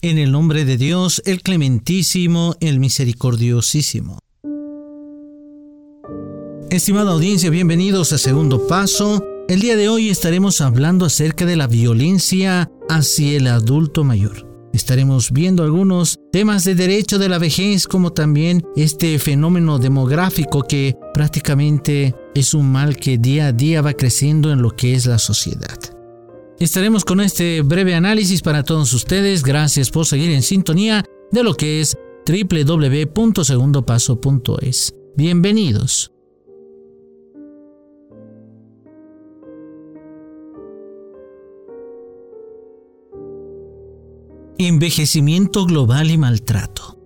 En el nombre de Dios, el clementísimo, el misericordiosísimo. Estimada audiencia, bienvenidos a Segundo Paso. El día de hoy estaremos hablando acerca de la violencia hacia el adulto mayor. Estaremos viendo algunos temas de derecho de la vejez, como también este fenómeno demográfico que prácticamente es un mal que día a día va creciendo en lo que es la sociedad. Estaremos con este breve análisis para todos ustedes. Gracias por seguir en sintonía de lo que es www.segundopaso.es. Bienvenidos. Envejecimiento global y maltrato.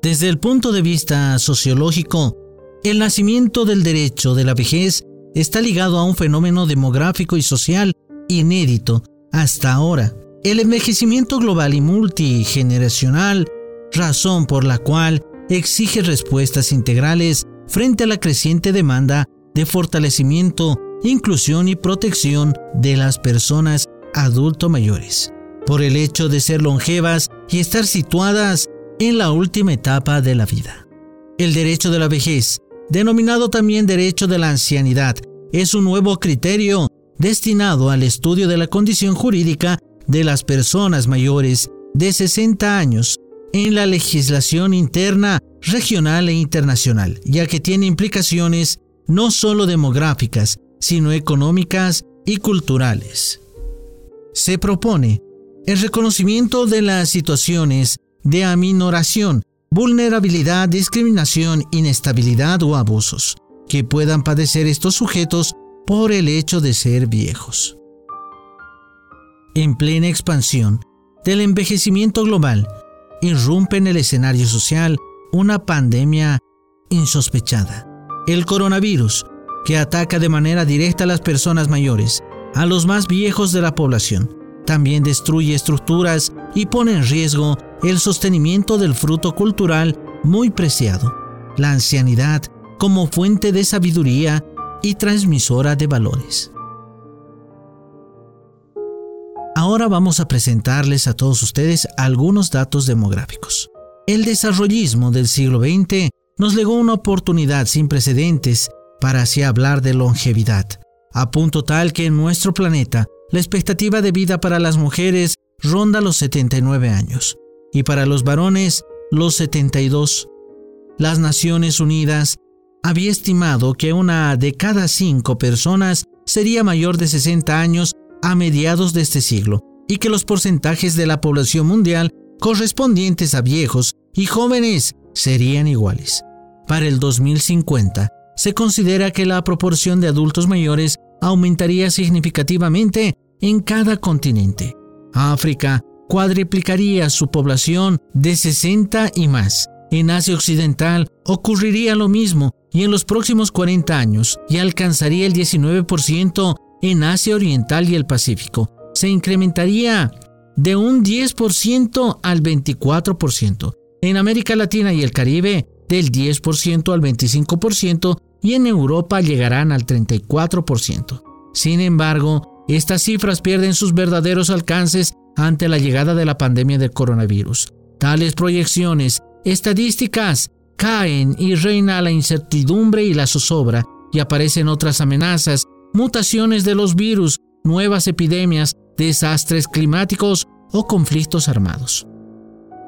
Desde el punto de vista sociológico, el nacimiento del derecho de la vejez está ligado a un fenómeno demográfico y social inédito hasta ahora. El envejecimiento global y multigeneracional, razón por la cual exige respuestas integrales frente a la creciente demanda de fortalecimiento, inclusión y protección de las personas adulto mayores por el hecho de ser longevas y estar situadas en la última etapa de la vida. El derecho de la vejez, denominado también derecho de la ancianidad, es un nuevo criterio destinado al estudio de la condición jurídica de las personas mayores de 60 años en la legislación interna, regional e internacional, ya que tiene implicaciones no solo demográficas, sino económicas y culturales. Se propone el reconocimiento de las situaciones de aminoración, vulnerabilidad, discriminación, inestabilidad o abusos que puedan padecer estos sujetos por el hecho de ser viejos. En plena expansión del envejecimiento global, irrumpe en el escenario social una pandemia insospechada, el coronavirus, que ataca de manera directa a las personas mayores, a los más viejos de la población, también destruye estructuras y pone en riesgo el sostenimiento del fruto cultural muy preciado, la ancianidad como fuente de sabiduría y transmisora de valores. Ahora vamos a presentarles a todos ustedes algunos datos demográficos. El desarrollismo del siglo XX nos legó una oportunidad sin precedentes para así hablar de longevidad, a punto tal que en nuestro planeta la expectativa de vida para las mujeres ronda los 79 años y para los varones los 72. Las Naciones Unidas había estimado que una de cada cinco personas sería mayor de 60 años a mediados de este siglo y que los porcentajes de la población mundial correspondientes a viejos y jóvenes serían iguales. Para el 2050, se considera que la proporción de adultos mayores aumentaría significativamente en cada continente. África cuadriplicaría su población de 60 y más. En Asia Occidental ocurriría lo mismo y en los próximos 40 años ya alcanzaría el 19% en Asia Oriental y el Pacífico. Se incrementaría de un 10% al 24%. En América Latina y el Caribe del 10% al 25% y en Europa llegarán al 34%. Sin embargo, estas cifras pierden sus verdaderos alcances ante la llegada de la pandemia del coronavirus. Tales proyecciones estadísticas caen y reina la incertidumbre y la zozobra y aparecen otras amenazas, mutaciones de los virus, nuevas epidemias, desastres climáticos o conflictos armados.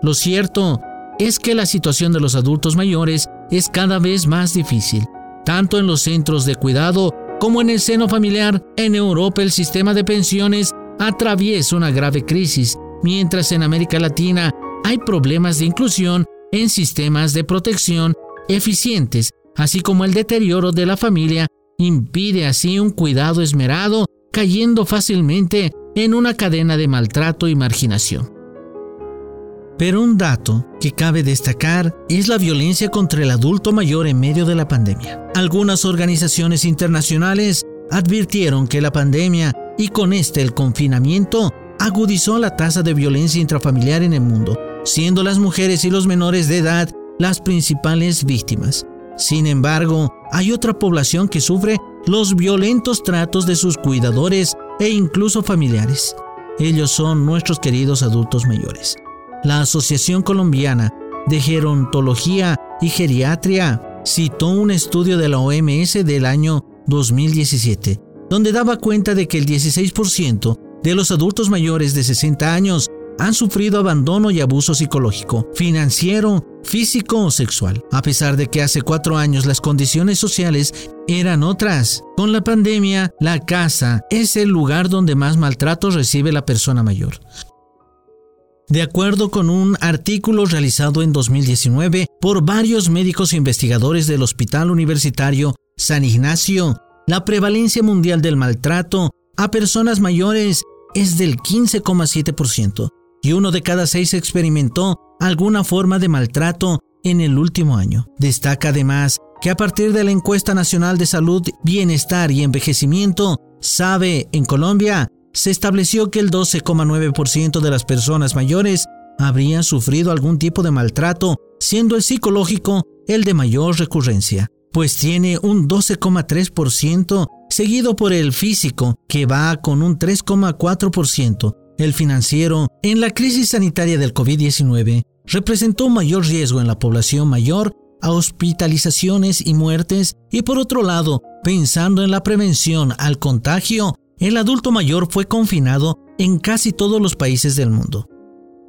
Lo cierto es que la situación de los adultos mayores es cada vez más difícil, tanto en los centros de cuidado como en el seno familiar, en Europa el sistema de pensiones atraviesa una grave crisis, mientras en América Latina hay problemas de inclusión en sistemas de protección eficientes, así como el deterioro de la familia impide así un cuidado esmerado, cayendo fácilmente en una cadena de maltrato y marginación. Pero un dato que cabe destacar es la violencia contra el adulto mayor en medio de la pandemia. Algunas organizaciones internacionales advirtieron que la pandemia y con este el confinamiento agudizó la tasa de violencia intrafamiliar en el mundo, siendo las mujeres y los menores de edad las principales víctimas. Sin embargo, hay otra población que sufre los violentos tratos de sus cuidadores e incluso familiares. Ellos son nuestros queridos adultos mayores. La Asociación Colombiana de Gerontología y Geriatría citó un estudio de la OMS del año 2017, donde daba cuenta de que el 16% de los adultos mayores de 60 años han sufrido abandono y abuso psicológico, financiero, físico o sexual, a pesar de que hace cuatro años las condiciones sociales eran otras. Con la pandemia, la casa es el lugar donde más maltrato recibe la persona mayor. De acuerdo con un artículo realizado en 2019 por varios médicos e investigadores del Hospital Universitario San Ignacio, la prevalencia mundial del maltrato a personas mayores es del 15,7% y uno de cada seis experimentó alguna forma de maltrato en el último año. Destaca además que a partir de la encuesta nacional de salud, bienestar y envejecimiento, sabe en Colombia, se estableció que el 12,9% de las personas mayores habrían sufrido algún tipo de maltrato, siendo el psicológico el de mayor recurrencia, pues tiene un 12,3% seguido por el físico, que va con un 3,4%. El financiero, en la crisis sanitaria del COVID-19, representó mayor riesgo en la población mayor a hospitalizaciones y muertes y por otro lado, pensando en la prevención al contagio, el adulto mayor fue confinado en casi todos los países del mundo.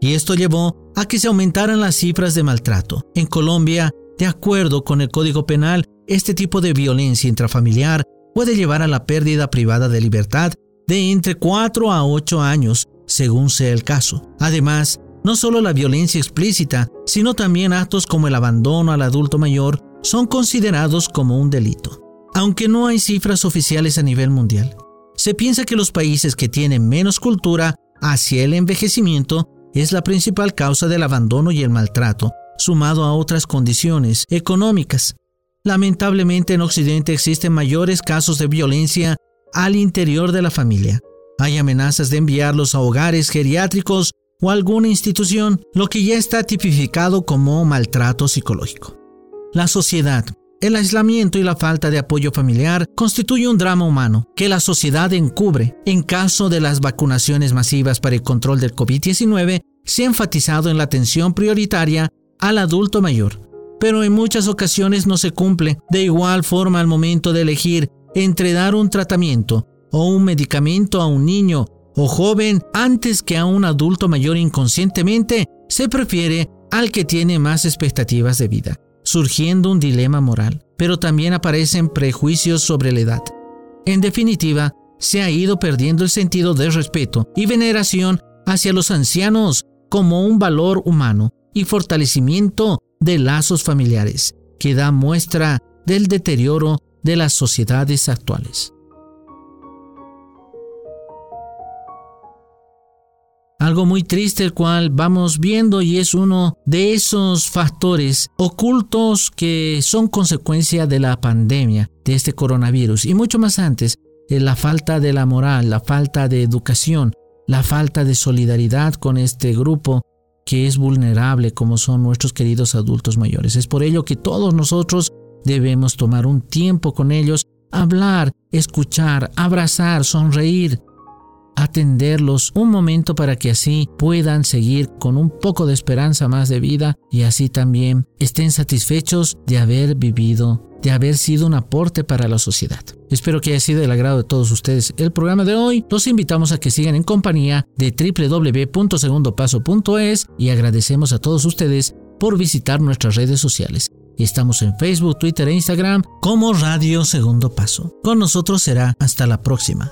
Y esto llevó a que se aumentaran las cifras de maltrato. En Colombia, de acuerdo con el Código Penal, este tipo de violencia intrafamiliar puede llevar a la pérdida privada de libertad de entre 4 a 8 años, según sea el caso. Además, no solo la violencia explícita, sino también actos como el abandono al adulto mayor son considerados como un delito. Aunque no hay cifras oficiales a nivel mundial, se piensa que los países que tienen menos cultura hacia el envejecimiento es la principal causa del abandono y el maltrato, sumado a otras condiciones económicas. Lamentablemente en Occidente existen mayores casos de violencia al interior de la familia. Hay amenazas de enviarlos a hogares geriátricos o alguna institución, lo que ya está tipificado como maltrato psicológico. La sociedad, el aislamiento y la falta de apoyo familiar constituye un drama humano que la sociedad encubre. En caso de las vacunaciones masivas para el control del COVID-19, se ha enfatizado en la atención prioritaria al adulto mayor, pero en muchas ocasiones no se cumple. De igual forma, al momento de elegir entre dar un tratamiento o un medicamento a un niño o joven antes que a un adulto mayor inconscientemente, se prefiere al que tiene más expectativas de vida, surgiendo un dilema moral, pero también aparecen prejuicios sobre la edad. En definitiva, se ha ido perdiendo el sentido de respeto y veneración hacia los ancianos como un valor humano y fortalecimiento de lazos familiares, que da muestra del deterioro de las sociedades actuales. Algo muy triste el cual vamos viendo y es uno de esos factores ocultos que son consecuencia de la pandemia, de este coronavirus y mucho más antes, de la falta de la moral, la falta de educación, la falta de solidaridad con este grupo que es vulnerable como son nuestros queridos adultos mayores. Es por ello que todos nosotros debemos tomar un tiempo con ellos, hablar, escuchar, abrazar, sonreír, atenderlos un momento para que así puedan seguir con un poco de esperanza más de vida y así también estén satisfechos de haber vivido, de haber sido un aporte para la sociedad. Espero que haya sido del agrado de todos ustedes el programa de hoy. Los invitamos a que sigan en compañía de www.segundopaso.es y agradecemos a todos ustedes por visitar nuestras redes sociales. Estamos en Facebook, Twitter e Instagram como Radio Segundo Paso. Con nosotros será hasta la próxima.